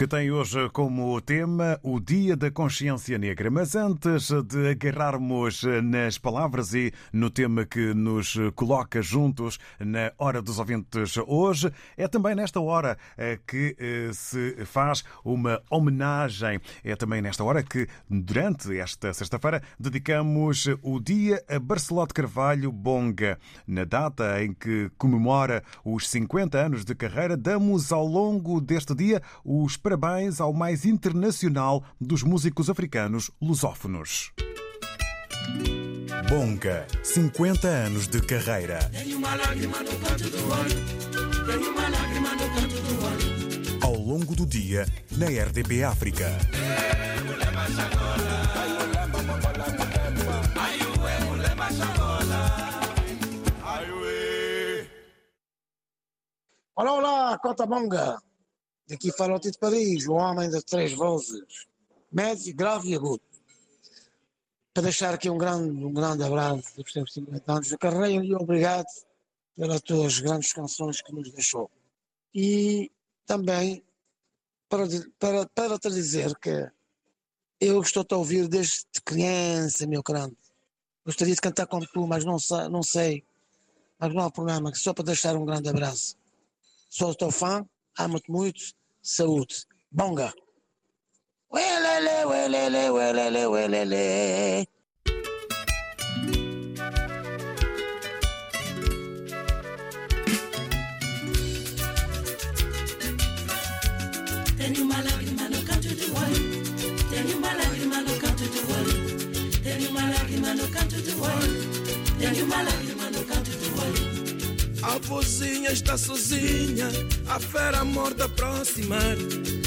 que tem hoje como tema o Dia da Consciência Negra. Mas antes de agarrarmos nas palavras e no tema que nos coloca juntos na Hora dos Ouvintes hoje, é também nesta hora eh, que eh, se faz uma homenagem. É também nesta hora que, durante esta sexta-feira, dedicamos o Dia a Barcelote Carvalho Bonga. Na data em que comemora os 50 anos de carreira, damos ao longo deste dia os parabéns ao mais internacional dos músicos africanos lusófonos. Bonga, 50 anos de carreira. Ao longo do dia, na RDP África. Olá, olá, Cota Bonga. Daqui fala o Tito Paris, o homem das três vozes, médio, grave e agudo. Para deixar aqui um grande, um grande abraço dos teus 50 anos de carreira e obrigado pelas tuas grandes canções que nos deixou. E também para, para, para te dizer que eu estou-te a ouvir desde criança, meu grande. Gostaria de cantar como tu, mas não não sei. Mas não há problema, só para deixar um grande abraço. Sou teu fã, amo-te muito saúde. Bonga. Uelele, uelele, uelele, uelele. Tenho uma lágrima no canto do olho. Tenho uma lágrima no canto do olho. Tenho uma lágrima no canto do A vozinha está sozinha, a fera morta aproximar.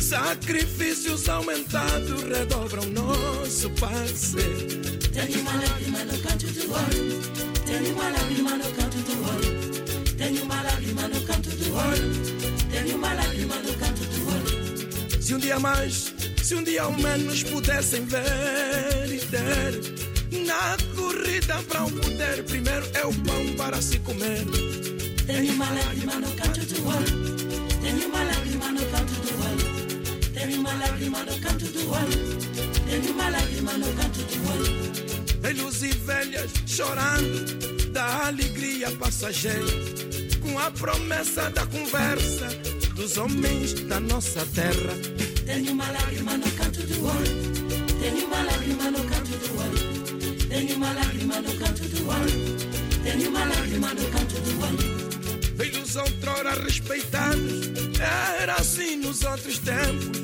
Sacrifícios aumentados redobram nosso parecer. Tenho uma lágrima no canto do olho. Tenho uma lágrima no canto do olho. Tenho uma lágrima no canto do olho. Tenho uma lágrima no canto do olho. Se um dia mais, se um dia ao menos pudessem ver e ter. Na corrida para o poder, primeiro é o pão para se comer. Tenho uma lágrima no canto do olho. Tenho uma lágrima no canto do olho. Tenho uma lágrima no canto do olho. Tenho uma lágrima no canto do olho. Velhos e velhas chorando da alegria passageira, com a promessa da conversa dos homens da nossa terra. Tenho uma lágrima no canto do olho. Tenho uma lágrima no canto do olho. Tenho uma lágrima no canto do olho. Tenho uma lágrima no canto do olho velhos outrora respeitados, era assim nos outros tempos.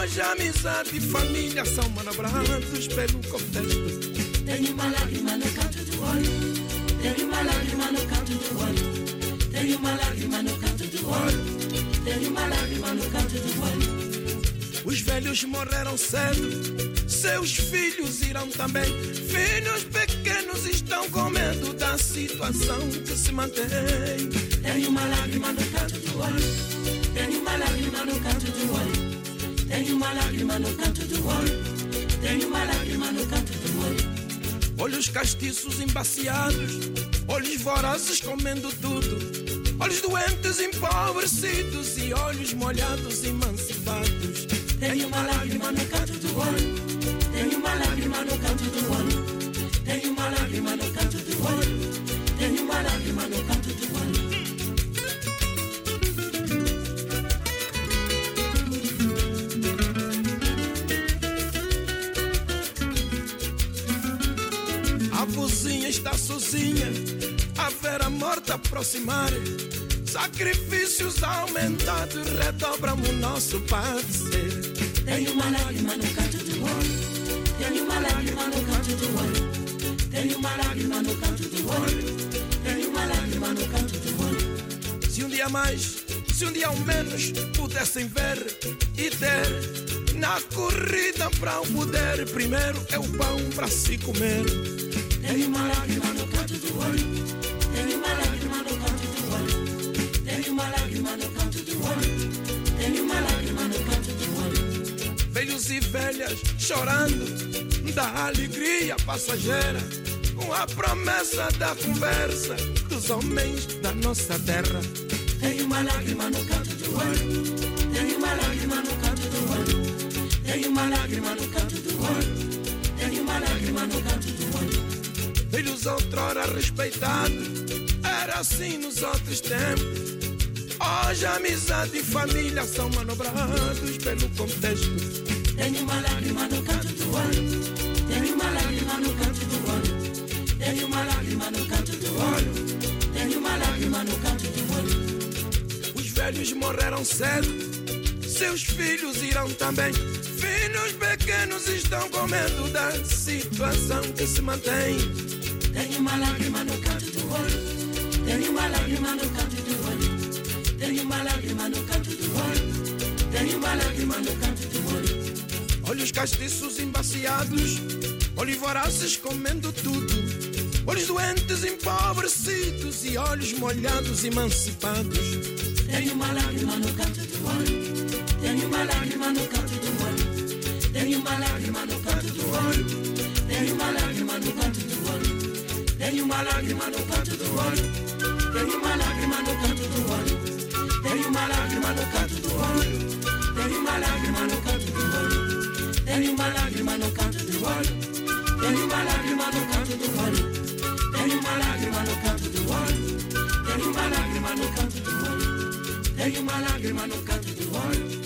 Hoje amizade e família são manobrados pelo contexto. Tenho uma lágrima no canto do olho, tenho uma lágrima no canto do olho, tenho uma lágrima no canto do olho, tenho uma lágrima no canto do olho. Os velhos morreram cedo, seus filhos irão também. Filhos pequenos estão com medo da situação que se mantém. Tenho uma lágrima no canto do olho, tenho uma lágrima no canto do olho, tenho uma lágrima no canto do olho, tenho uma lágrima no canto do olho. Olhos castiços embaciados, olhos vorazes comendo tudo, olhos doentes empobrecidos e olhos molhados emancipados. Tenho uma lágrima no canto do olho. Tenho uma lágrima no canto do olho. Tenho uma lágrima no canto do olho. Tenho uma lágrima no canto do olho. A vozinha está sozinha, a vera morta aproximar. Sacrifícios aumentados redobram o nosso padecer. Tenho uma lágrima no canto do olho. Tenho uma lágrima no canto do olho. Tenho uma lágrima no canto do olho. Tenho uma lágrima no canto do olho. Se um dia mais, se um dia ao menos pudessem ver e ter na corrida para o poder, primeiro é o pão para se comer. Tenho uma lágrima no canto do olho. E velhas chorando da alegria passageira, com a promessa da conversa dos homens da nossa terra. Tenho uma lágrima no canto do olho. Tenho uma lágrima no canto do olho. Tenho uma lágrima no canto do olho. Tenho uma lágrima no canto do olho. Velhos outrora respeitados, era assim nos outros tempos. Hoje amizade e família são manobrados pelo contexto. Tenho uma lágrima no canto do olho. Tenho uma lágrima no canto do olho. Tenho uma lágrima no canto do olho. Tenho uma lágrima no canto do olho. Os velhos morreram cedo, seus filhos irão também. Filhos pequenos estão com medo da situação que se mantém. Tenho uma lágrima no canto do olho. Tenho uma lágrima no canto do olho. Tenho uma lágrima no canto do olho. Tenho uma lágrima no canto. Olhos castiços embaciados, olhos vorazes comendo tudo. Olhos doentes empobrecidos e olhos molhados emancipados. Tenho uma lágrima no canto do olho. Tenho uma lágrima no canto do olho. Tenho uma lágrima no canto do olho. Tenho uma lágrima no canto do olho. Tenho uma lágrima no canto do olho. Tenho uma lágrima no canto do olho. Tenho uma lágrima no canto do olho. Tenho uma lágrima no canto Tenho uma lágrima no canto do olho. Tenho uma lágrima no canto do olho. Tenho uma lágrima no canto do olho. Tenho uma lágrima no canto do olho. Tenho uma lágrima no canto do olho.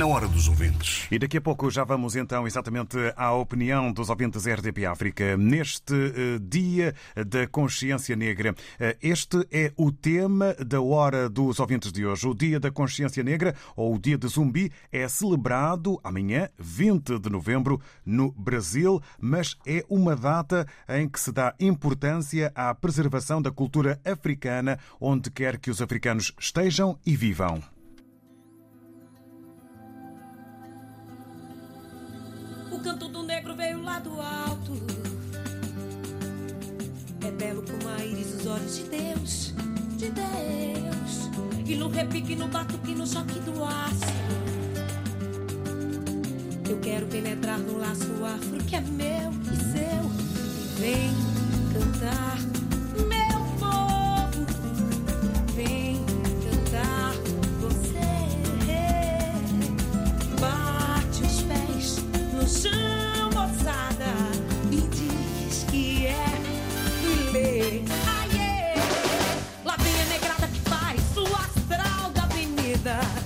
na hora dos ouvintes. E daqui a pouco já vamos então exatamente à opinião dos ouvintes RDP África neste eh, Dia da Consciência Negra. Eh, Este é o tema da hora dos ouvintes de hoje. O Dia da Consciência Negra, ou o Dia de Zumbi, é celebrado amanhã, 20 de novembro, no Brasil, mas é uma data em que se dá importância à preservação da cultura africana, onde quer que os africanos estejam e vivam. O canto do negro veio lá do alto. É belo como a íris dos olhos de Deus, de Deus. E no repique, no batuque, no choque do aço. Eu quero penetrar no laço afro que é meu e seu. Vem cantar, chão, moçada, e diz que é lê. Aê! Lá vem a negrada que faz o astral da avenida.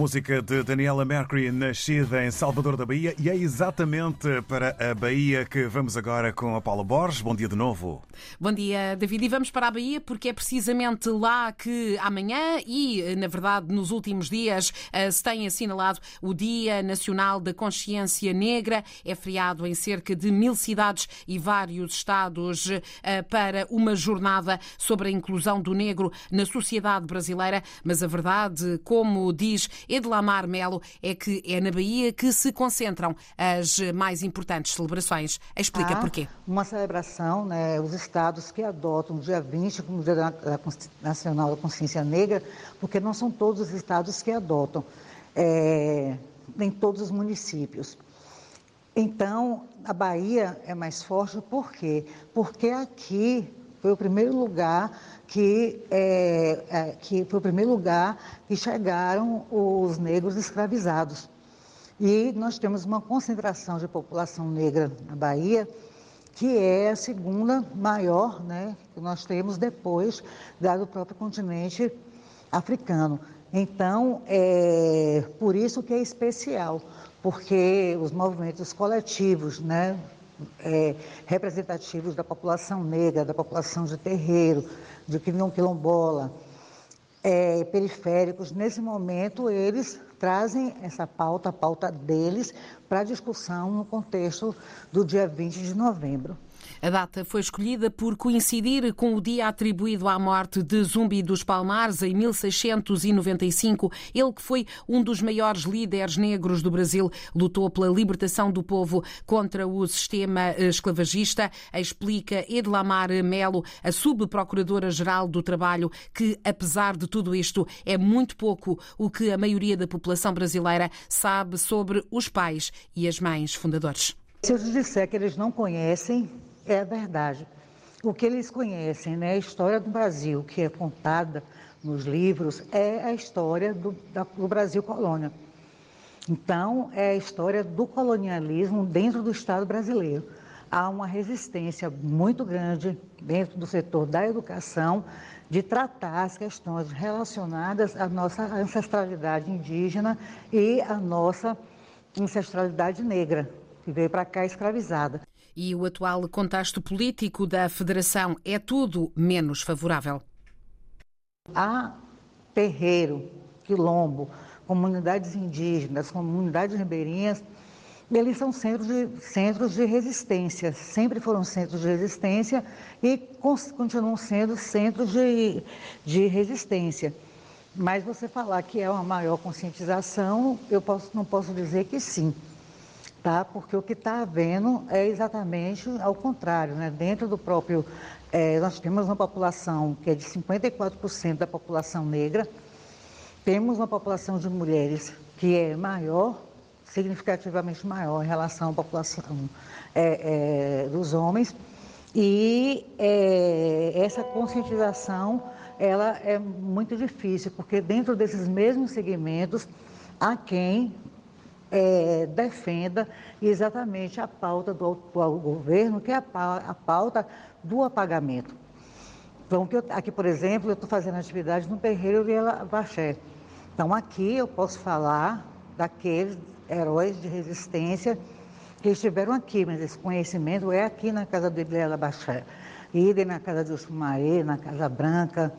Música de Daniela Mercury, nascida em Salvador da Bahia, e é exatamente para a Bahia que vamos agora com a Paula Borges. Bom dia de novo. Bom dia, David. E vamos para a Bahia porque é precisamente lá que amanhã e, na verdade, nos últimos dias eh, se tem assinalado o Dia Nacional da Consciência Negra. É feriado em cerca de mil cidades e vários estados eh, para uma jornada sobre a inclusão do negro na sociedade brasileira. Mas a verdade, como diz Edlamar Melo, é que é na Bahia que se concentram as mais importantes celebrações. Explica Há porquê. Uma celebração, né, os estados que adotam o dia 20 como Dia Nacional da Consciência Negra, porque não são todos os estados que adotam, é, nem todos os municípios. Então, a Bahia é mais forte por quê? Porque aqui foi o primeiro lugar que, é, é, que foi o primeiro lugar que chegaram os negros escravizados. E nós temos uma concentração de população negra na Bahia, que é a segunda maior né, que nós temos depois da do próprio continente africano. Então, é por isso que é especial, porque os movimentos coletivos, né, é, representativos da população negra, da população de terreiro, de quilom- quilombola, é, periféricos, nesse momento eles trazem essa pauta, a pauta deles, para discussão no contexto do dia 20 de novembro. A data foi escolhida por coincidir com o dia atribuído à morte de Zumbi dos Palmares em 1695. Ele que foi um dos maiores líderes negros do Brasil, lutou pela libertação do povo contra o sistema eh, esclavagista. Explica Edlamar Melo, a subprocuradora-geral do Trabalho, que apesar de tudo isto é muito pouco o que a maioria da população brasileira sabe sobre os pais e as mães fundadores. Se eu disser que eles não conhecem, é verdade. O que eles conhecem, né, a história do Brasil, que é contada nos livros, é a história do, da- do Brasil colônia. Então, é a história do colonialismo dentro do Estado brasileiro. Há uma resistência muito grande dentro do setor da educação de tratar as questões relacionadas à nossa ancestralidade indígena e à nossa ancestralidade negra, que veio para cá escravizada. E o atual contexto político da Federação é tudo menos favorável. Há terreiro, quilombo, comunidades indígenas, comunidades ribeirinhas, eles são centros de, centros de resistência, sempre foram centros de resistência e continuam sendo centros de, de resistência. Mas você falar que é uma maior conscientização, eu posso- não posso dizer que sim tá? Porque o que está havendo é exatamente ao contrário, né? Dentro do próprio, eh, nós temos uma população que é de 54% da população negra, temos uma população de mulheres que é maior, significativamente maior em relação à população eh, eh, dos homens, e eh, essa conscientização ela é muito difícil, porque dentro desses mesmos segmentos há quem é, defenda exatamente a pauta do atual governo, que é a pa- a pauta do apagamento. Então, aqui, por exemplo, eu estou fazendo atividade no terreiro de Baxé. Então, aqui eu posso falar daqueles heróis de resistência que estiveram aqui, mas esse conhecimento é aqui na casa de Ilela Baxé. Idem na casa de Sumaré, na Casa Branca,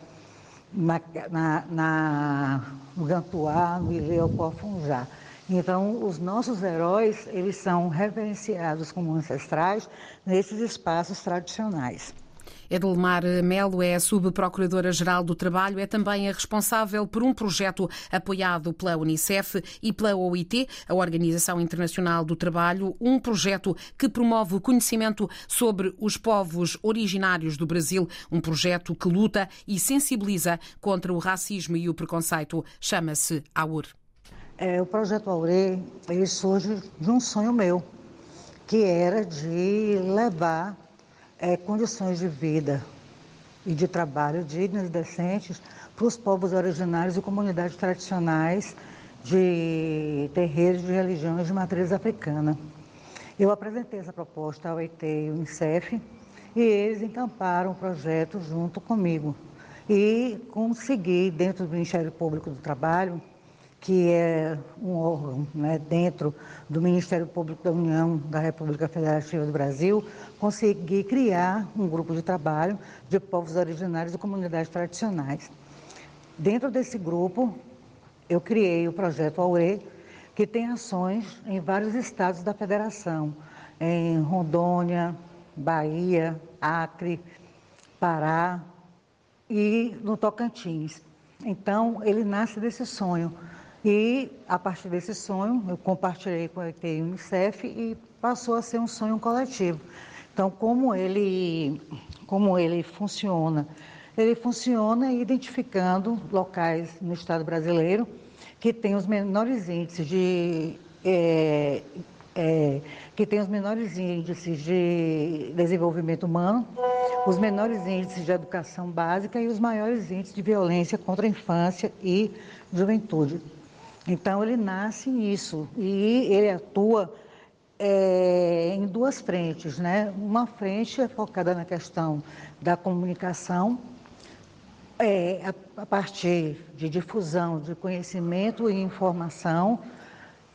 na, na, na, no Gantuá, no Ileuco Funjá. Então, os nossos heróis, eles são reverenciados como ancestrais nesses espaços tradicionais. Edelmar Melo é a subprocuradora-geral do Trabalho, é também a responsável por um projeto apoiado pela Unicef e pela OIT, a Organização Internacional do Trabalho, um projeto que promove o conhecimento sobre os povos originários do Brasil, um projeto que luta e sensibiliza contra o racismo e o preconceito. Chama-se AUR. É, o projeto Aure, ele surge de um sonho meu, que era de levar é, condições de vida e de trabalho dignas e decentes para os povos originários e comunidades tradicionais de terreiros de religiões de matriz africana. Eu apresentei essa proposta ao ET e ao Unicef e eles encamparam o projeto junto comigo. E consegui, dentro do Ministério Público do Trabalho, que é um órgão né, dentro do Ministério Público da União da República Federativa do Brasil, consegui criar um grupo de trabalho de povos originários e comunidades tradicionais. Dentro desse grupo, eu criei o projeto Aure, que tem ações em vários estados da federação, em Rondônia, Bahia, Acre, Pará e no Tocantins. Então, ele nasce desse sonho. E, a partir desse sonho, eu compartilhei com a ETI Unicef e passou a ser um sonho coletivo. Então, como ele, como ele funciona? Ele funciona identificando locais no Estado brasileiro que têm os menores índices de é, é, que tem os menores índices de desenvolvimento humano, os menores índices de educação básica e os maiores índices de violência contra a infância e juventude. Então, ele nasce nisso e ele atua é, em duas frentes. Né? Uma frente é focada na questão da comunicação, é, a, a partir de difusão de conhecimento e informação,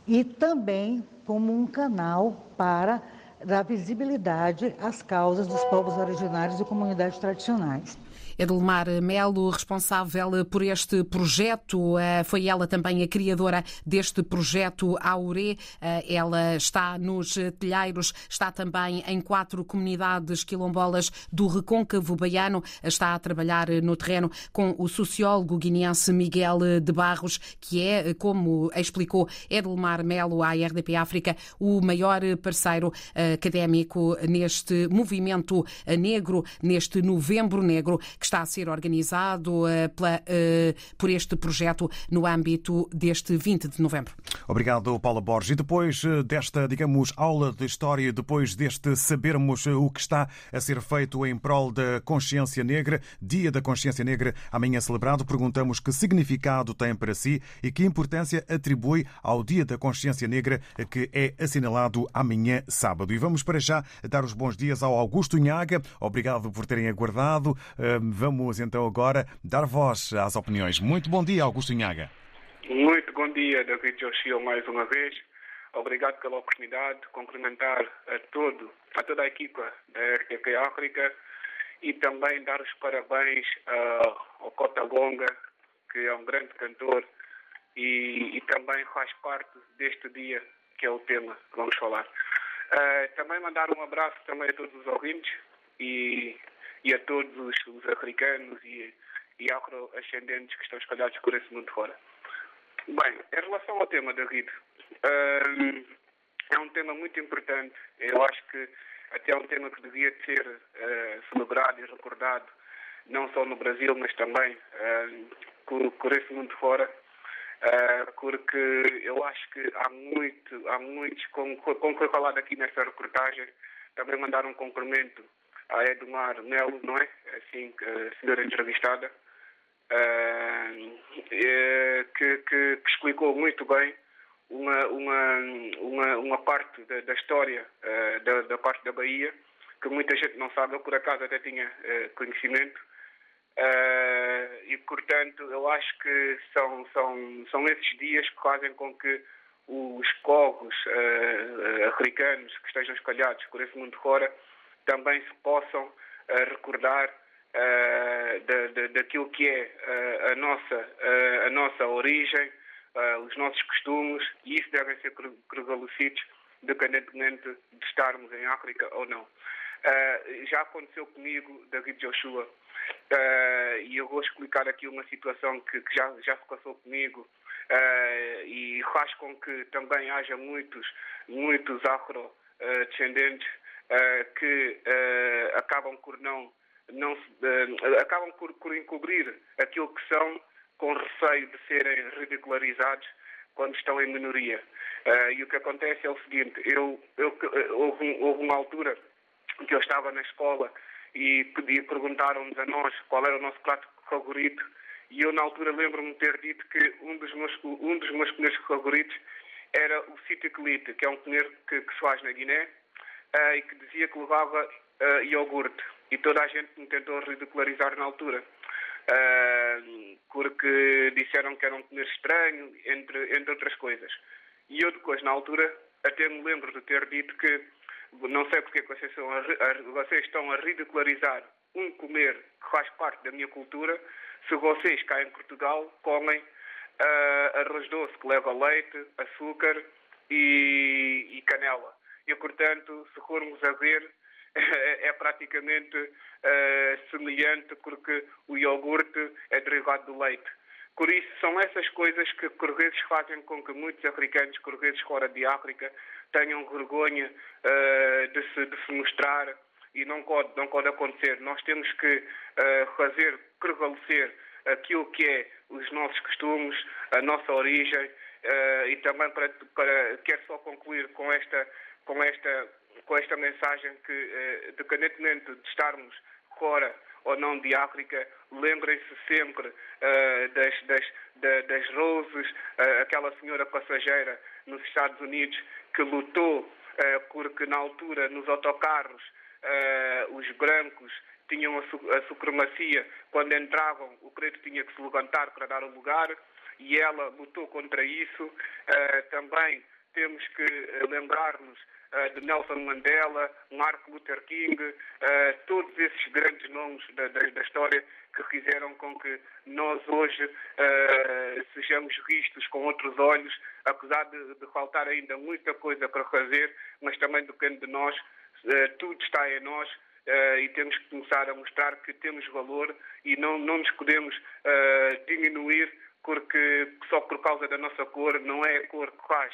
e também como um canal para dar visibilidade às causas dos povos originários e comunidades tradicionais. Edelmar Melo, responsável por este projeto, eh, foi ela também a criadora deste projeto Aure. Eh, ela está nos telheiros, está também em quatro comunidades quilombolas do Recôncavo Baiano, está a trabalhar no terreno com o sociólogo guineense Miguel de Barros, que é, como explicou Edelmar Melo à RDP África, o maior parceiro eh, académico neste movimento negro, neste novembro negro, que está a ser organizado uh, pela, uh, por este projeto no âmbito deste 20 de novembro. Obrigado, Paula Borges. E depois eh, desta, digamos, aula de história, depois deste sabermos o que está a ser feito em prol da consciência negra, Dia da Consciência Negra, amanhã celebrado, perguntamos que significado tem para si e que importância atribui ao Dia da Consciência Negra, que é assinalado amanhã, sábado. E vamos para já dar os bons dias ao Augusto Inhaga. Obrigado por terem aguardado. Vamos então agora dar voz às opiniões. Muito bom dia, Augusto Inhaga. Muito bom dia, David Joshua, mais uma vez. Obrigado pela oportunidade de cumprimentar a, todo, a toda a equipa da RTP África e também dar os parabéns ao Cota Longa, que é um grande cantor e, e, também faz parte deste dia que é o tema que vamos falar. Uh, também mandar um abraço também a todos os ouvintes e e a todos os, os africanos e, e afro-ascendentes que estão espalhados por esse mundo fora. Bem, em relação ao tema, David, um, é um tema muito importante. Eu acho que até é um tema que devia ser uh, celebrado e recordado, não só no Brasil, mas também uh, por, por esse mundo fora. Uh, porque eu acho que há muito, há muitos, como, como foi falado aqui nesta reportagem, também mandar um cumprimento a Edmar Melo, não é? Assim, a senhora entrevistada, uh, que, que, que, explicou muito bem uma, uma, uma, uma parte da, da história uh, da, da, parte da Bahia, que muita gente não sabe, eu por acaso até tinha conhecimento. e, portanto, eu acho que são, são, são esses dias que fazem com que os povos africanos que estejam espalhados por esse mundo fora também se possam uh, recordar uh, da, da, daquilo que é uh, a, nossa, a nossa origem, os nossos costumes, e isso devem ser prevalecidos independentemente de estarmos em África ou não. já aconteceu comigo, David Joshua, e eu vou explicar aqui uma situação que, já, já se passou comigo e faz com que também haja muitos, muitos afro-descendentes que uh, acabam por não, não uh, acabam por, por encobrir aquilo que são com receio de serem ridicularizados quando estão em minoria. e o que acontece é o seguinte, eu, eu, houve, houve uma altura que eu estava na escola e pedi, perguntaram-nos a nós qual era o nosso prato favorito e eu na altura lembro-me de ter dito que um dos meus, um dos meus comidos favoritos era o citicolite, que é um comer que, que se faz na Guiné, uh, e que dizia que levava uh, iogurte. E toda a gente me tentou ridicularizar na altura. ah, porque disseram que era um comer estranho, entre, entre outras coisas. E eu depois, na altura, até me lembro de ter dito que não sei porque é vocês, são a vocês estão a ridicularizar um comer que faz parte da minha cultura, se vocês cá em Portugal comem ah, arroz doce que leva leite, açúcar e, e canela. E, portanto, se formos a ver, é praticamente ah, semelhante porque o iogurte é derivado do leite. Por isso, são essas coisas que por vezes fazem com que muitos africanos, por vezes fora de África, tenham vergonha ah, de, se, de se mostrar e não pode, não pode acontecer. Nós temos que ah, fazer prevalecer aquilo que é os nossos costumes, a nossa origem e também para, para quero só concluir com esta com esta com esta mensagem que eh, independentemente de estarmos fora ou não de África, lembrem-se sempre eh, das, das, da- das Roses, eh, aquela senhora passageira nos Estados Unidos que lutou eh, porque na altura nos autocarros eh, os brancos tinham a, su- a supremacia, quando entravam o preto tinha que se levantar para dar o lugar e ela lutou contra isso. Eh, também temos que eh, lembrar-nos eh, de Nelson Mandela, Martin Luther King, eh, todos esses grandes nomes da, da- da história que fizeram com que nós hoje sejamos vistos com outros olhos, apesar de, de faltar ainda muita coisa para fazer, mas também depende de nós, tudo está em nós eh, e temos que começar a mostrar que temos valor e não, não nos podemos diminuir porque só por causa da nossa cor, não é a cor que faz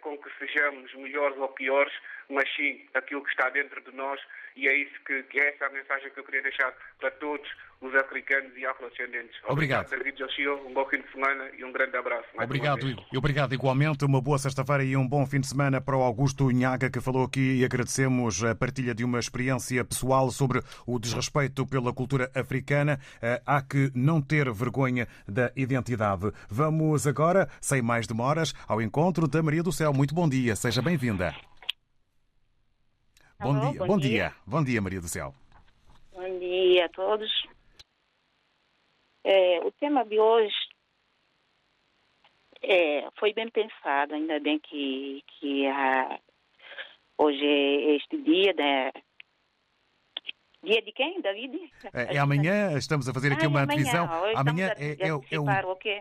com que sejamos melhores ou piores, mas sim aquilo que está dentro de nós e é isso que, que é essa a mensagem que eu queria deixar para todos os africanos e afrodescendentes. Obrigado. Joshio, um bom fim de semana e um grande abraço. Obrigado, e obrigado igualmente. Uma boa sexta-feira e um bom fim de semana para o Augusto Inhaga, que falou aqui e agradecemos a partilha de uma experiência pessoal sobre o desrespeito pela cultura africana. Eh, Há que não ter vergonha da identidade. Vamos agora, sem mais demoras, ao encontro da Maria do Céu. Muito bom dia, seja bem-vinda. Bom Alô, dia, bom bom dia. dia, bom dia, Maria do Céu. Bom dia a todos. É, o tema de hoje é, foi bem pensado, ainda bem que, que ah, hoje é este dia, né? Dia de quem, David? É, é amanhã, estamos a fazer aqui Ah, é uma amanhã. divisão. Amanhã a- é, a é, o- é o.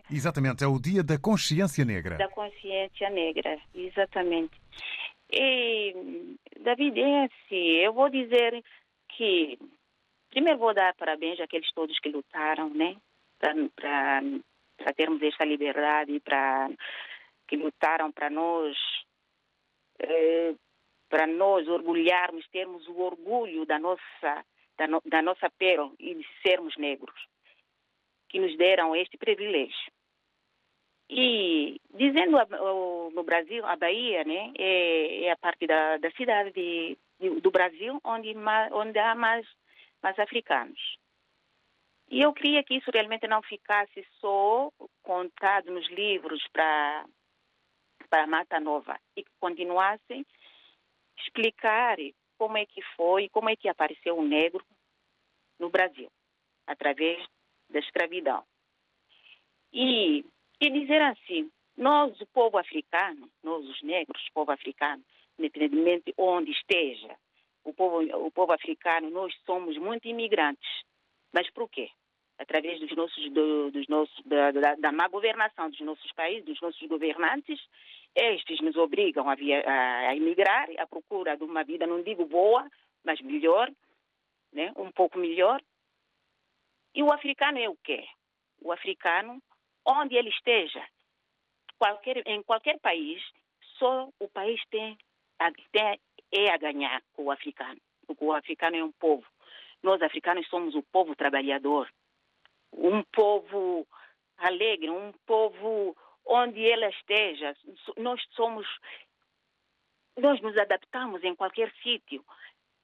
Exatamente, é o dia da consciência negra. Da consciência negra, exatamente. E, David, é assim, eu vou dizer que, primeiro vou dar parabéns àqueles todos que lutaram, né, para termos esta liberdade, para que lutaram para nós, eh, para nós orgulharmos, termos o orgulho da nossa, da, no- da nossa pele e de sermos negros, que nos deram este privilégio. E dizendo no Brasil, a Bahia, né, é, é a parte da, da cidade de, do Brasil onde, onde há mais, mais africanos. E eu queria que isso realmente não ficasse só contado nos livros para para Mata Nova e que continuassem explicar como é que foi, como é que apareceu o negro no Brasil, através da escravidão. E, e dizer assim, nós, o povo africano, nós, os negros, o povo africano, independentemente onde esteja, o povo, o povo africano, nós somos muito imigrantes. Mas por quê? Através dos nossos, do- dos nossos, da, da, da má governação dos nossos países, dos nossos governantes, estes nos obrigam a, via, a, a emigrar à procura de uma vida, não digo boa, mas melhor, né? um pouco melhor. E o africano é o quê? O africano, onde ele esteja, qualquer, em qualquer país, só o país tem, tem é a ganhar com o africano. Porque o africano é um povo. Nós, africanos, somos o povo trabalhador, um povo alegre, um povo onde ele esteja. Nós somos. Nós nos adaptamos em qualquer sítio,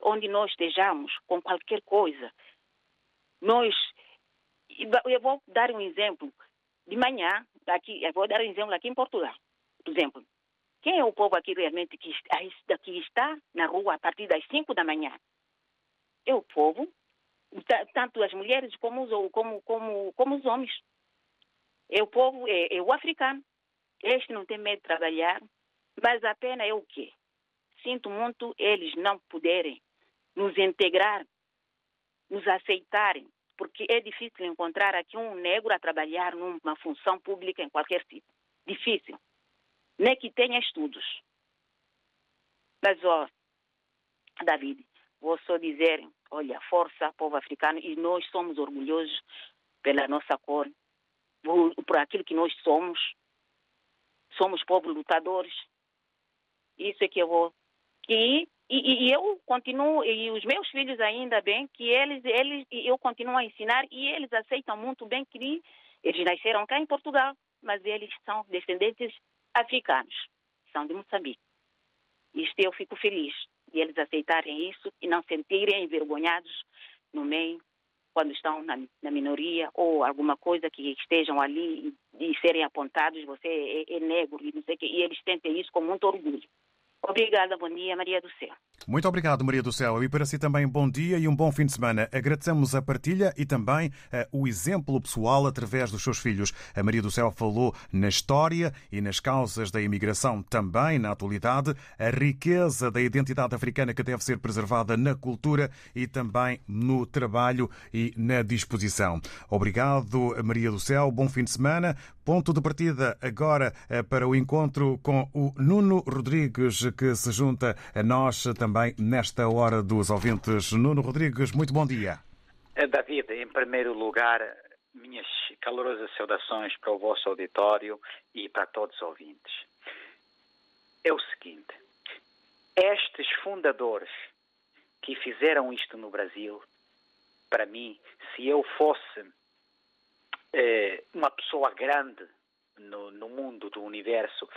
onde nós estejamos, com qualquer coisa. Nós. Eu vou dar um exemplo. De manhã, aqui, vou dar um exemplo aqui em Portugal. Por exemplo, quem é o povo aqui realmente que está- que está na rua a partir das 5 da manhã? É o povo ta- tanto as mulheres como os, como, como, como os homens. É o povo, é, é o africano. Este não tem medo de trabalhar, mas a pena é o quê? Sinto muito eles não poderem nos integrar, nos aceitarem, porque é difícil encontrar aqui um negro a trabalhar numa função pública em qualquer tipo. Difícil. Nem que tenha estudos. Mas, ó, David, vou só dizer, olha, força, povo africano, e nós somos orgulhosos pela nossa cor, por, por aquilo que nós somos. Somos povos lutadores. Isso é que eu vou. Que, e, e eu continuo, e os meus filhos ainda bem, que eles, eles, eu continuo a ensinar e eles aceitam muito bem que eles nasceram cá em Portugal, mas eles são descendentes africanos, são de Moçambique. Isto eu fico feliz de eles aceitarem isso e não sentirem envergonhados no meio quando estão na, na minoria ou alguma coisa que estejam ali e, e serem apontados, você é, é negro e não sei o quê, e eles tentem isso com muito orgulho. Obrigada, bom dia, Maria do Céu. Muito obrigado, Maria do Céu. E para si também bom dia e um bom fim de semana. Agradecemos a partilha e também eh, o exemplo pessoal através dos seus filhos. A Maria do Céu falou na história e nas causas da imigração, também na atualidade, a riqueza da identidade africana que deve ser preservada na cultura e também no trabalho e na disposição. Obrigado, Maria do Céu. Bom fim de semana. Ponto de partida agora eh, para o encontro com o Nuno Rodrigues, que se junta a nós também nesta hora dos ouvintes. Nuno Rodrigues, muito bom dia. Eh, David, em primeiro lugar, minhas calorosas saudações para o vosso auditório e para todos os ouvintes. É o seguinte: estes fundadores que fizeram isto no Brasil, para mim, se eu fosse eh, uma pessoa grande no, no mundo do universo,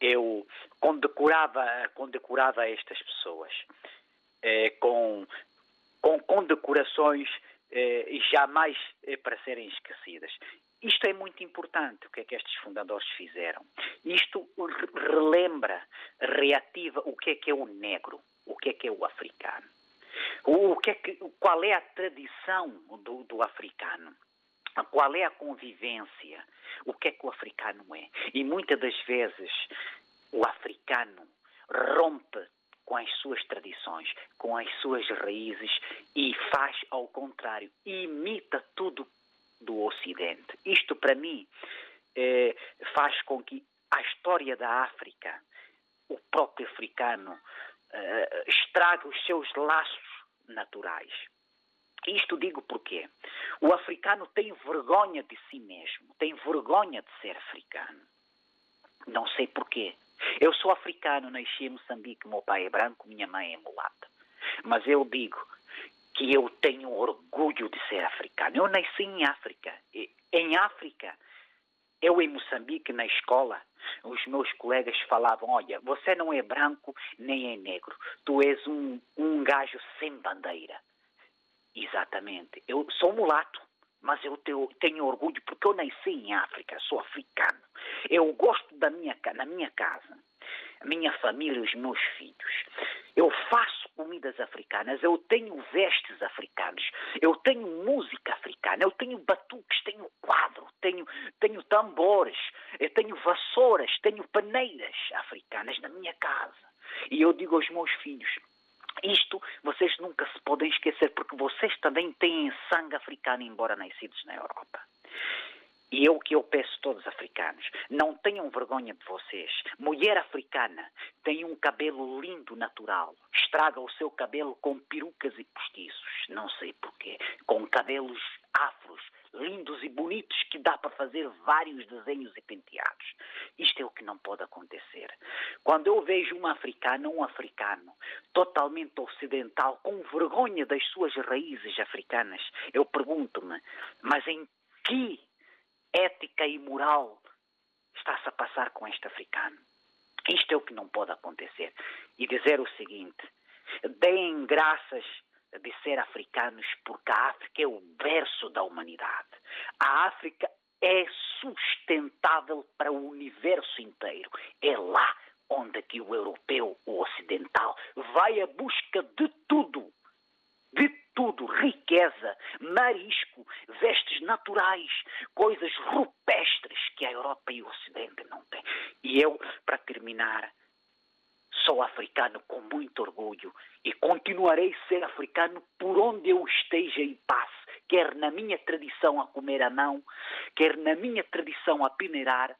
eu condecorava, condecorava estas pessoas eh, com, com condecorações eh, jamais eh, para serem esquecidas. Isto é muito importante, o que é que estes fundadores fizeram. Isto re- relembra, reativa o que é que é o negro, o que é que é o africano. O que é que, qual é a tradição do, do africano? Qual é a convivência? O que é que o africano é? E muitas das vezes o africano rompe com as suas tradições, com as suas raízes e faz ao contrário, imita tudo do Ocidente. Isto, para mim, eh, faz com que a história da África, o próprio africano, eh, estrague os seus laços naturais. Isto digo porque o africano tem vergonha de si mesmo, tem vergonha de ser africano. Não sei porquê. Eu sou africano, nasci em Moçambique, meu pai é branco, minha mãe é mulata. Mas eu digo que eu tenho orgulho de ser africano. Eu nasci em África. Em África, eu em Moçambique, na escola, os meus colegas falavam: Olha, você não é branco nem é negro, tu és um, um gajo sem bandeira. Exatamente. Eu sou mulato, mas eu tenho, orgulho porque eu nasci em África, sou africano. Eu gosto da minha, na minha casa, a minha família os meus filhos. Eu faço comidas africanas, eu tenho vestes africanos, eu tenho música africana, eu tenho batuques, tenho quadro, tenho, tenho tambores, eu tenho vassouras, tenho paneiras africanas na minha casa. E eu digo aos meus filhos, isto vocês nunca se podem esquecer, porque vocês também têm sangue africano, embora nascidos na Europa. E eu que eu peço a todos os africanos, não tenham vergonha de vocês. Mulher africana tem um cabelo lindo, natural. Estraga o seu cabelo com perucas e postiços. Não sei porquê. Com cabelos afros, lindos e bonitos, que dá para fazer vários desenhos e penteados. Isto é o que não pode acontecer. Quando eu vejo um africano, um africano totalmente ocidental, com vergonha das suas raízes africanas, eu pergunto-me, mas em que ética e moral está-se a passar com este africano? Isto é o que não pode acontecer. E dizer o seguinte: deem graças de ser africanos, porque a África é o berço da humanidade. A África é sustentável para o universo inteiro. É lá onde que o europeu, o ocidental, vai à busca de tudo. De tudo, riqueza, marisco, vestes naturais, coisas rupestres que a Europa e o Ocidente não têm. E eu, para terminar, sou africano com muito orgulho e continuarei a ser africano por onde eu esteja e passe, quer na minha tradição a comer a mão, quer na minha tradição a peneirar,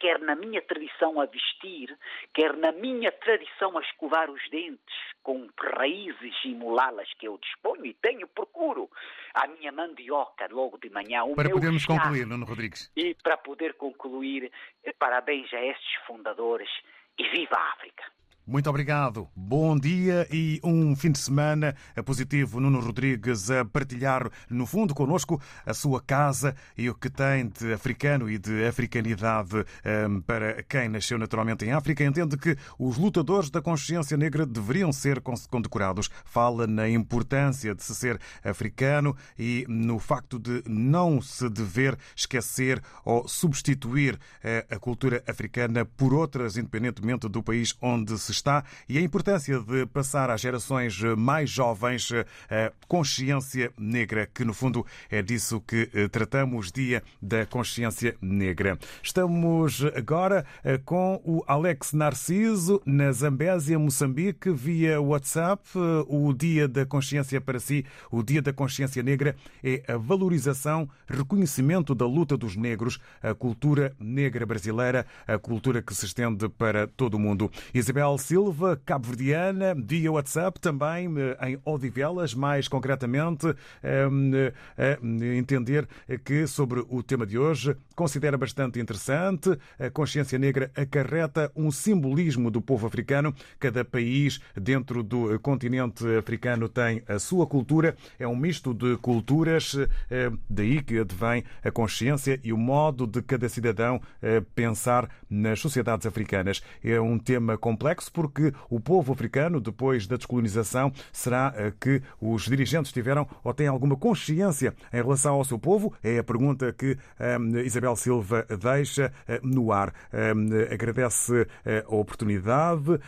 quer na minha tradição a vestir, quer na minha tradição a escovar os dentes com raízes e mulalas que eu disponho e tenho, procuro a minha mandioca logo de manhã. Para podermos chá. concluir, Nuno Rodrigues. E para poder concluir, parabéns a estes fundadores e viva a África! Muito obrigado. Bom dia e um fim de semana positivo. Nuno Rodrigues a partilhar, no fundo, connosco a sua casa e o que tem de africano e de africanidade hum, para quem nasceu naturalmente em África. Entende que os lutadores da consciência negra deveriam ser condecorados. Fala na importância de se ser africano e no facto de não se dever esquecer ou substituir eh, a cultura africana por outras, independentemente do país onde se está e a importância de passar às gerações mais jovens a consciência negra, que no fundo é disso que eh, tratamos, Dia da Consciência Negra. Estamos agora eh, com o Alex Narciso, na Zambésia, Moçambique, via WhatsApp. Eh, O Dia da Consciência para si, o Dia da Consciência Negra, é a valorização, reconhecimento da luta dos negros, a cultura negra brasileira, a cultura que se estende para todo o mundo. Isabel Silva, cabo-verdiana, via WhatsApp, também eh, em Odivelas, mais concretamente, eh, a entender que sobre o tema de hoje considera bastante interessante. A consciência negra acarreta um simbolismo do povo africano. Cada país dentro do continente africano tem a sua cultura. É um misto de culturas, eh, daí que advém a consciência e o modo de cada cidadão eh, pensar nas sociedades africanas. É um tema complexo porque o povo africano, depois da descolonização, será eh, que os dirigentes tiveram ou têm alguma consciência em relação ao seu povo? É a pergunta que eh, Isabel Silva deixa eh, no ar. Eh, Agradece eh, a oportunidade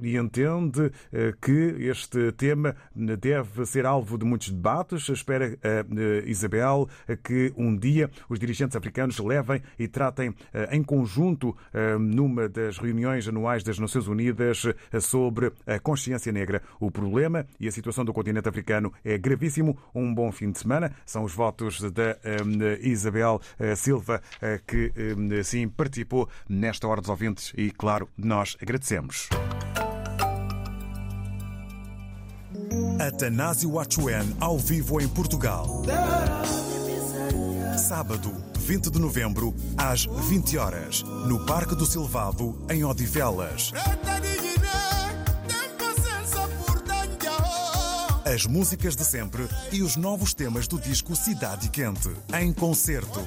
e entende que este tema deve ser alvo de muitos debates. Espera, Isabel, que um dia os dirigentes africanos levem e tratem em conjunto numa das reuniões anuais das Nações Unidas sobre a consciência negra. O problema e a situação do continente africano é gravíssimo. Um bom fim de semana. São os votos da Isabel Silva que eh, sim participou nesta hora dos ouvintes e, claro, nós agradecemos. Atanásio Achuen ao vivo em Portugal. Sábado, 20 de novembro, às 20 horas, no Parque do Silvado, em Odivelas. As músicas de sempre e os novos temas do disco Cidade Quente, em concerto.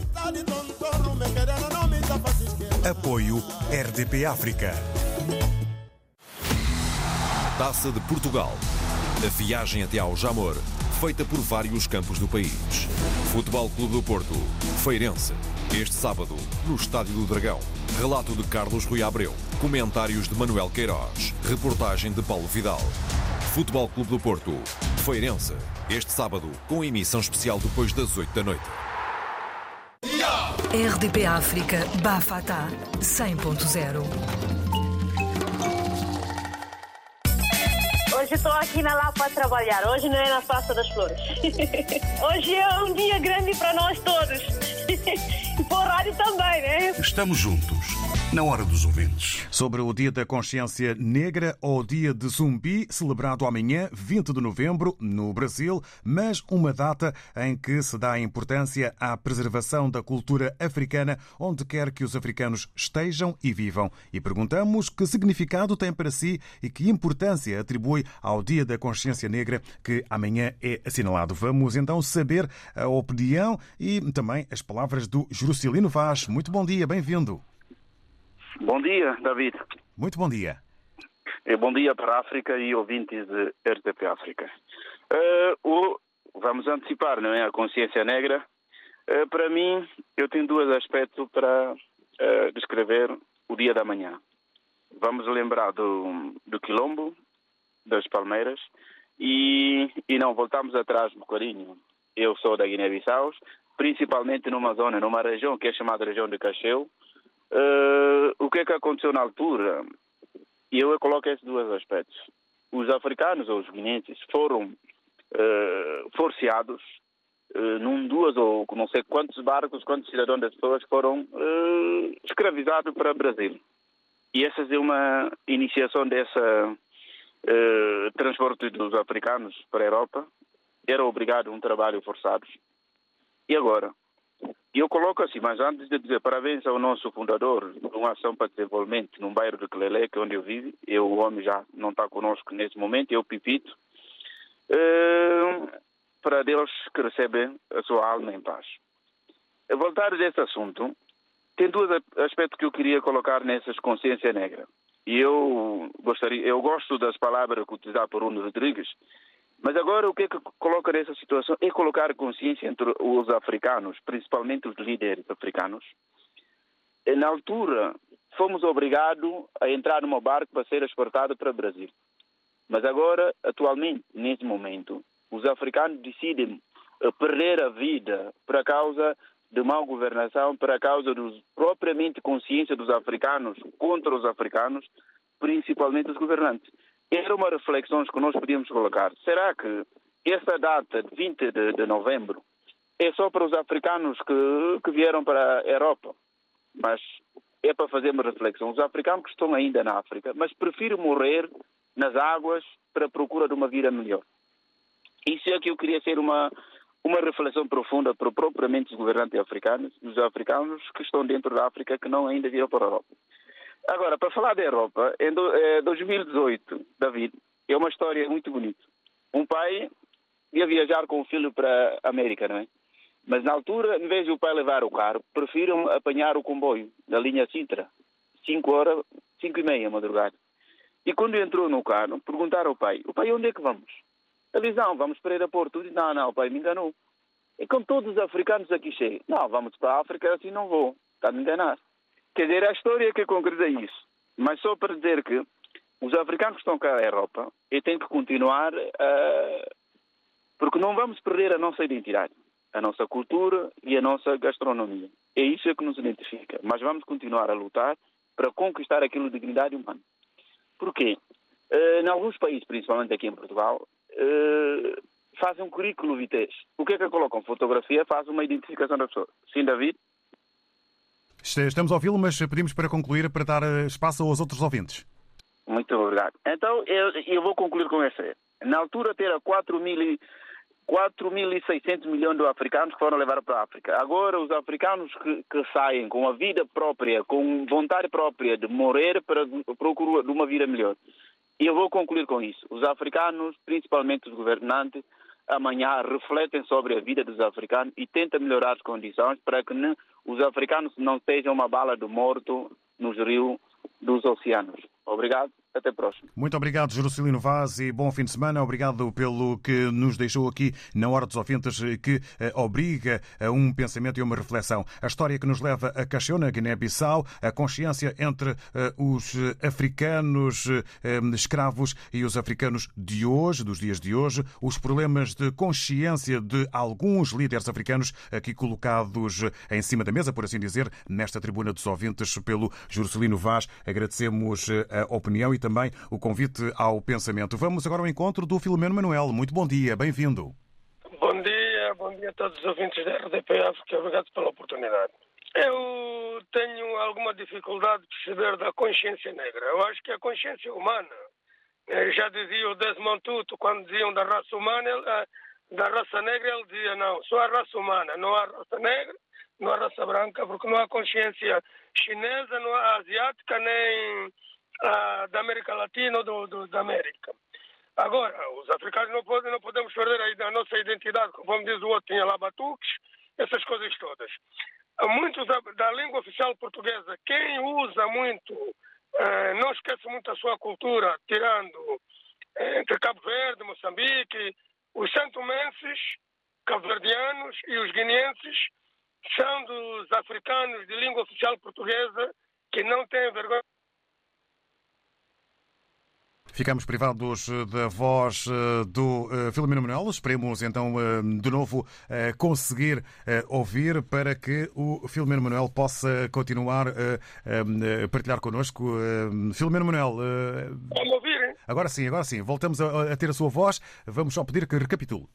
Apoio RDP África. Taça de Portugal. A viagem até ao Jamor, feita por vários campos do país. Futebol Clube do Porto, Feirense. Este sábado, no Estádio do Dragão. Relato de Carlos Rui Abreu. Comentários de Manuel Queiroz. Reportagem de Paulo Vidal. Futebol Clube do Porto, Feirense. Este sábado, com emissão especial depois das 8 da noite. RDP África Bafata 100.0 Hoje estou aqui na Lapa a trabalhar, hoje não é na Praça das Flores. Hoje é um dia grande para nós todos. E para o rádio também, né? Estamos juntos, na hora dos ouvintes. Sobre o Dia da Consciência Negra ou Dia de Zumbi, celebrado amanhã, 20 de novembro, no Brasil, mas uma data em que se dá importância à preservação da cultura africana, onde quer que os africanos estejam e vivam. E perguntamos que significado tem para si e que importância atribui ao Dia da Consciência Negra, que amanhã é assinalado. Vamos então saber a opinião e também as palavras do Juscelino Vaz. Muito bom dia, bem-vindo. Bom dia, David. Muito bom dia. E bom dia para a África e ouvintes de RTP África. Eh, o- vamos antecipar, não é? A consciência negra. Eh, para mim, eu tenho dois aspectos para eh, descrever o dia da manhã. Vamos lembrar do, do quilombo, das palmeiras e, e não voltamos atrás um bocadinho. Eu sou da Guiné-Bissau, principalmente numa zona, numa região que é chamada região de Cacheu. Uh, o que é que aconteceu na altura? Eu coloco esses dois aspectos. Os africanos ou os guinenses foram uh, uh, num duas ou não sei quantos barcos, quantos cidadãos das pessoas foram uh, escravizados para o Brasil. E essa é uma iniciação dessa uh, transporte dos africanos para a Europa. Era obrigado a um trabalho forçado. E agora? Eu coloco assim, mas antes de dizer parabéns ao nosso fundador uma ação para desenvolvimento num bairro de Clelé, que é onde eu vivo, eu, o homem já não está conosco nesse momento, eu, Pipito, uh, para Deus que recebe a sua alma em paz. A voltar desse assunto, tem dois aspectos que eu queria colocar nessas consciência negra. E eu gostaria, eu gosto das palavras que utilizadas por Uno Rodrigues, mas agora o que é que coloca nessa situação é colocar consciência entre os africanos, principalmente os líderes africanos. Na altura, fomos obrigados a entrar numa barca para ser exportado para o Brasil. Mas agora, atualmente, nesse momento, os africanos decidem perder a vida por causa de má governação, por causa dos propriamente consciência dos africanos contra os africanos, principalmente os governantes. Era uma reflexão que nós podíamos colocar. Será que essa data de 20 de, de novembro é só para os africanos que, que vieram para a Europa? Mas é para fazer uma reflexão. Os africanos que estão ainda na África, mas preferem morrer nas águas para a procura de uma vida melhor. Isso é que eu queria ser uma, uma reflexão profunda para propriamente os governantes africanos, os africanos que estão dentro da África que não ainda vieram para a Europa. Agora, para falar da Europa, em 2018, David, é uma história muito bonita. Um pai ia viajar com o filho para a América, não é? Mas na altura, em vez de o pai levar o carro, preferiram apanhar o comboio da linha Sintra. Cinco horas, cinco e meia, madrugada. E quando entrou no carro, perguntaram ao pai, o pai, onde é que vamos? Ele disse, não, vamos para o aeroporto. Disse, não, não, o pai me enganou. E com todos os africanos aqui chegam, não, vamos para a África, assim não vou. Está a enganar. Quer dizer, a história que concretiza isso. Mas só para dizer que os africanos que estão cá na Europa e têm que continuar a... Porque não vamos perder a nossa identidade, a nossa cultura e a nossa gastronomia. É isso que nos identifica. Mas vamos continuar a lutar para conquistar aquilo de dignidade humana. Porquê? Uh, em alguns países, principalmente aqui em Portugal, uh, fazem um currículo vitez. O que é que colocam? Fotografia, faz uma identificação da pessoa. Sim, David? Estamos a ouvi-lo, mas pedimos para concluir, para dar espaço aos outros ouvintes. Muito obrigado. Então, eu, eu vou concluir com essa. Na altura, terá 4 mil 4.600 milhões de africanos que foram levar para a África. Agora, os africanos que, que, saem com a vida própria, com vontade própria de morrer para procurar uma vida melhor. E eu vou concluir com isso. Os africanos, principalmente os governantes, amanhã refletem sobre a vida dos africanos e tentam melhorar as condições para que os africanos não sejam uma bala de morto nos rios dos oceanos. Obrigado. Até a próxima. Muito obrigado, Jerusalino Vaz, e bom fim de semana. Obrigado pelo que nos deixou aqui na Hora dos Ouvintes, que eh, obriga a um pensamento e uma reflexão. A história que nos leva a Cacheu, na Guiné-Bissau, a consciência entre eh, os africanos eh, escravos e os africanos de hoje, dos dias de hoje, os problemas de consciência de alguns líderes africanos aqui colocados em cima da mesa, por assim dizer, nesta tribuna dos ouvintes pelo Jerusalino Vaz. Agradecemos a opinião e também o convite ao pensamento. Vamos agora ao encontro do Filomeno Manuel. Muito bom dia, bem-vindo. Bom dia, bom dia a todos os ouvintes da RDP África. Obrigado pela oportunidade. Eu tenho alguma dificuldade de perceber da consciência negra. Eu acho que a consciência humana, eh, já dizia o Desmond Tutu, quando diziam da raça humana, eh, da raça negra, ele dizia não, só a raça humana, não há raça negra, não há raça branca, porque não há consciência chinesa, não há asiática, nem uh, da América Latina ou do, do, da América. Agora, os africanos não, podem, não podemos perder a, a nossa identidade, como diz o outro, tinha lá batuques, essas coisas todas. Muitos da, da língua oficial portuguesa, quem usa muito, uh, não esquece muito a sua cultura, tirando uh, entre Cabo Verde, Moçambique, os santomenses, cabo-verdianos e os guineenses são dos africanos de língua oficial portuguesa que não têm vergonha Ficamos privados eh, da voz eh, do eh, Filomeno Manuel. Esperemos então de novo conseguir ouvir para que o Filomeno Manuel possa continuar a partilhar connosco. Filomeno Manuel. Vamos ouvir? Agora sim, agora sim. Voltamos a ter a sua voz. Vamos só pedir que recapitule.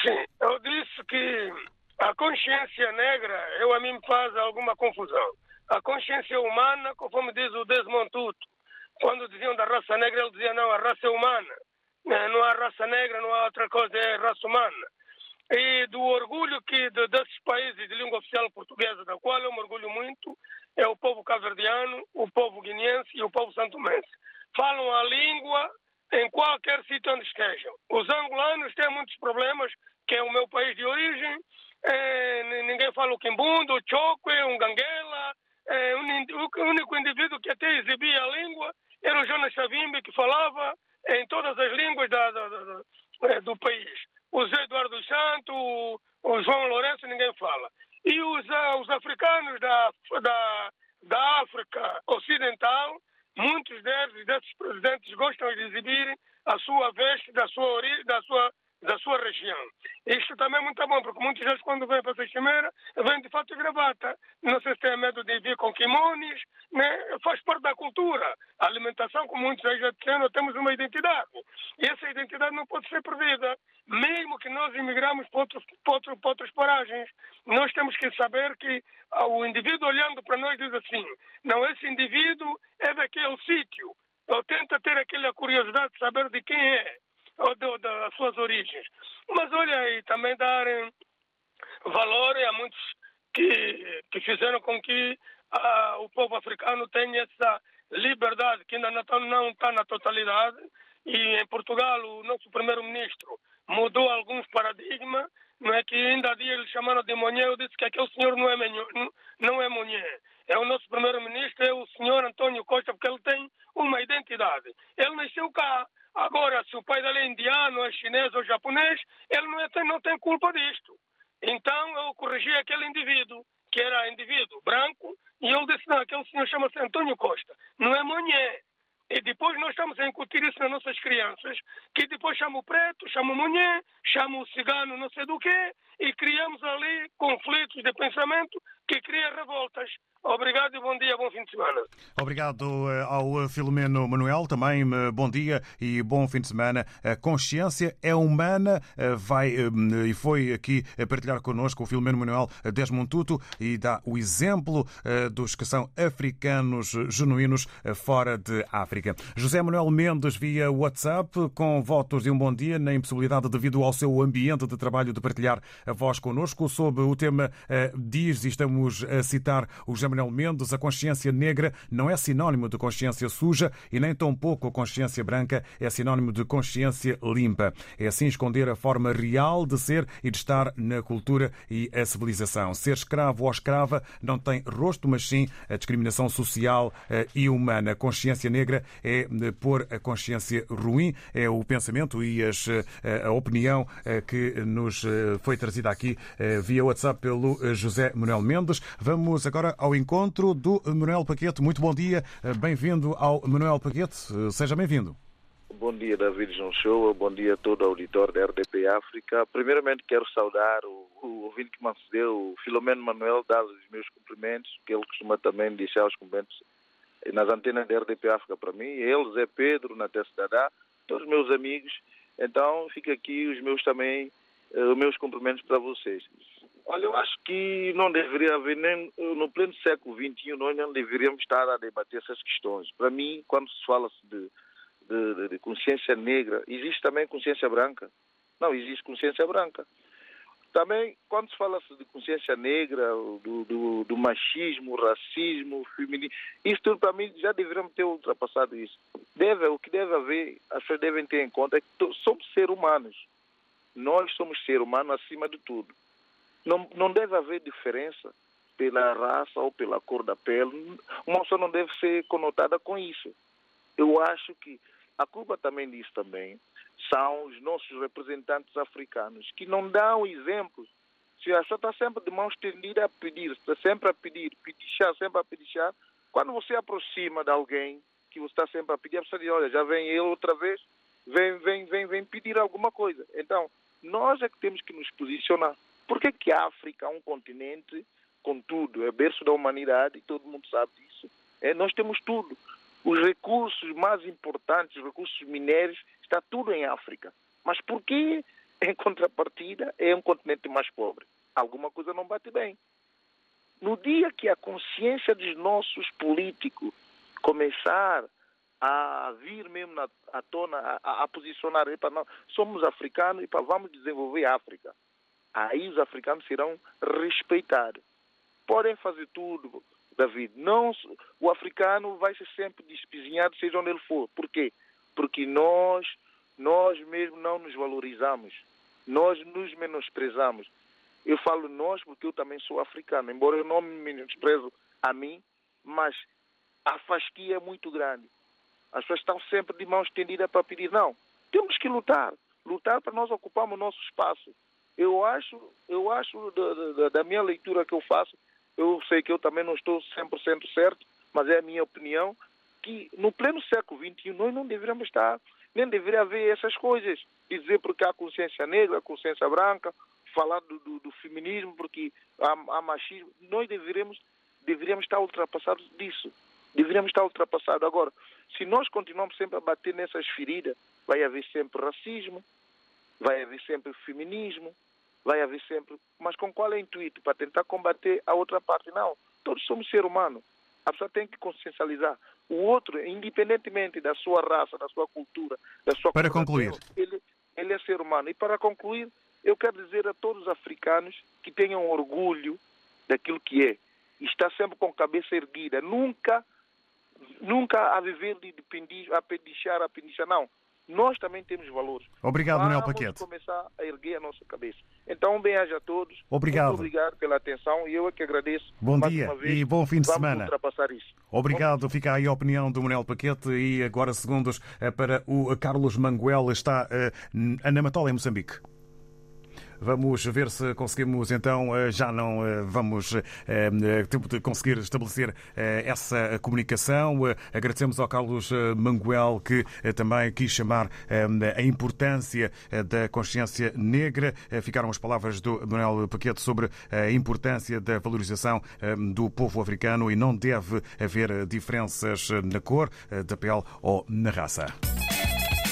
Sim, eu disse que a consciência negra, eu a mim me faz alguma confusão. A consciência humana, conforme diz o Desmond Tutu, quando diziam da raça negra, ele dizia não, a raça é humana. Eh, não há raça negra, não há outra coisa, é raça humana. E do orgulho que de, desses países de língua oficial portuguesa, da qual eu me orgulho muito, é o povo caverdiano, o povo guineense e o povo santomense. Falam a língua em qualquer sítio onde estejam. Os angolanos têm muitos problemas, que é o meu país de origem. É, ninguém fala o quimbundo, o choque, um ganguela. É, um, o único indivíduo que até exibia a língua era o Jonas Savimbi, que falava em todas as línguas da, da, da, é, do país. O Zé Eduardo Santo, o, o João Lourenço, ninguém fala. E os, uh, os africanos da, da, da África Ocidental, muitos deles, desses presidentes, gostam de exibir a sua veste da sua, ori da sua da sua região. Isto também é muito bom, porque muitas vezes quando vêm para essa chimeira, vêm de fato gravata. Não sei se tem medo de vir com kimones, né? faz parte da cultura. A alimentação, como muitos já disseram, temos uma identidade. E essa identidade não pode ser perdida. Mesmo que nós imigramos para, outros, para, outros, para outras paragens, nós temos que saber que ah, o indivíduo olhando para nós diz assim, não, esse indivíduo é daquele sítio. Ou tenta ter aquela curiosidade de saber de quem é do, das suas origens. Mas olha, e também dar valor a muitos que, que fizeram com que ah, o povo africano tenha essa liberdade, que ainda não está na totalidade. E em Portugal, o nosso primeiro-ministro mudou alguns paradigmas, não é que ainda há dia eles chamaram de Monnier, eu disse que aquele senhor não é, menho, não é. É o nosso primeiro-ministro, é o senhor António Costa, porque ele tem uma identidade. Ele nasceu cá, Agora, se o pai dele é indiano, é chinês ou japonês, ele não, é, não tem culpa disto. Então eu corrigi aquele indivíduo, que era indivíduo branco, e eu disse, não, aquele senhor chama-se Antônio Costa, não é Monhé. E depois nós estamos a incutir isso nas nossas crianças, que depois chamam o preto, chamam o Monhé, chamam o cigano não sei do quê, e criamos ali conflitos de pensamento que criam revoltas. Obrigado e bom dia, bom fim de semana. Obrigado eh, ao Filomeno Manuel, também eh, bom dia e bom fim de semana. A consciência é humana, eh, vai e foi aqui partilhar connosco o Filomeno Manuel Desmontuto e dá o exemplo dos que são africanos genuínos fora de África. José Manuel Mendes via WhatsApp com votos de um bom dia na impossibilidade devido ao seu ambiente de trabalho de partilhar a voz connosco sobre o tema diz e a citar o José Manuel Mendes, a consciência negra não é sinónimo de consciência suja e nem tampouco a consciência branca é sinónimo de consciência limpa. É assim esconder a forma real de ser e de estar na cultura e a civilização. Ser escravo ou escrava não tem rosto, mas sim a discriminação social eh, e humana. Consciência negra é eh, pôr a consciência ruim, é o pensamento e as, eh, a opinião que nos foi trazida aqui via WhatsApp pelo José Manuel Mendes. Vamos agora ao encontro do Manuel Paquete. Muito bom dia, bem-vindo ao Manuel Paquete, seja bem-vindo. Bom dia, David João Show, bom dia a todo o auditor da RDP África. Primeiramente quero saudar o, o ouvinte que me antecedeu, o Filomeno Manuel, dar os meus cumprimentos, que ele costuma também deixar os cumprimentos nas antenas da RDP África para mim, ele, Zé Pedro, Naté Cidadá, todos os meus amigos. Então fica aqui os meus também, eh, os meus cumprimentos para vocês. Olha, eu acho que não deveria haver, nem no pleno século XXI, nós não deveríamos estar a debater essas questões. Para mim, quando se fala de, de, de consciência negra, existe também consciência branca. Não, existe consciência branca. Também, quando se fala de consciência negra, do, do, do, machismo, racismo, feminismo, isso tudo para mim já deveríamos ter ultrapassado isso. Deve, o que deve haver, as pessoas devem ter em conta é que somos seres humanos. Nós somos seres humanos acima de tudo. Não, não deve haver diferença pela raça ou pela cor da pele. Uma pessoa não deve ser conotada com isso. Eu acho que a culpa também disso também são os nossos representantes africanos que não dão exemplo. Se a pessoa está sempre de mão estendida a pedir, está sempre a pedir, pedichar, sempre a pedichar, quando você aproxima de alguém que você está sempre a pedir, a pessoa diz, olha, já vem ele outra vez, vem, vem, vem, vem pedir alguma coisa. Então, nós é que temos que nos posicionar. Por que, que a África é um continente com tudo? É berço da humanidade e todo mundo sabe disso. É, nós temos tudo. Os recursos mais importantes, os recursos minérios, está tudo em África. Mas por que, em contrapartida, é um continente mais pobre? Alguma coisa não bate bem. No dia que a consciência dos nossos políticos começar a vir mesmo na, à tona, a, a posicionar, epa, nós somos africanos e vamos desenvolver a África. Aí os africanos serão respeitados. Podem fazer tudo, David. Não, o africano vai ser sempre despizinhado, seja onde ele for. Por quê? Porque nós, nós mesmo não nos valorizamos. Nós nos menosprezamos. Eu falo nós porque eu também sou africano, embora eu não me menosprezo a mim, mas a fasquia é muito grande. As pessoas estão sempre de mãos estendidas para pedir. Não, temos que lutar. Lutar para nós ocuparmos o nosso espaço. Eu acho, eu acho da, da, da minha leitura que eu faço, eu sei que eu também não estou 100% certo, mas é a minha opinião, que no pleno século XXI nós não deveríamos estar, nem deveria haver essas coisas. Dizer porque há consciência negra, consciência branca, falar do, do, do feminismo porque há, há, machismo. Nós deveríamos, deveríamos estar ultrapassados disso. Deveríamos estar ultrapassados. Agora, se nós continuamos sempre a bater nessas feridas, vai haver sempre racismo, vai haver sempre feminismo, vai haver sempre. Mas com qual é o intuito? Para tentar combater a outra parte? Não. Todos somos seres humanos. A pessoa tem que consciencializar. O outro, independentemente da sua raça, da sua cultura, da sua Para concluir. Ele, ele é ser humano. E para concluir, eu quero dizer a todos os africanos que tenham orgulho daquilo que é. E está sempre com a cabeça erguida. Nunca, nunca a viver de pendich, a pedichar, a pedichar. Não. Nós também temos valores. Obrigado, Vamos Manuel Paquete. começar a erguer a nossa cabeça. Então, bem-aja a todos. Obrigado. Muito obrigado pela atenção e eu é que agradeço. Bom dia vez. e bom fim de Vamos semana. ultrapassar isso. Obrigado. Fica aí a opinião do Manuel Paquete e agora segundos eh, para o Carlos Manguel. Está eh, na Matola, em Moçambique. Vamos ver se conseguimos então, eh, já não eh, vamos eh, conseguir estabelecer essa comunicação. Agradecemos ao Carlos Manguel que também quis chamar a importância da consciência negra. Ficaram as palavras do Manuel Paquete sobre a importância da valorização do povo africano e não deve haver diferenças na cor, da pele ou na raça.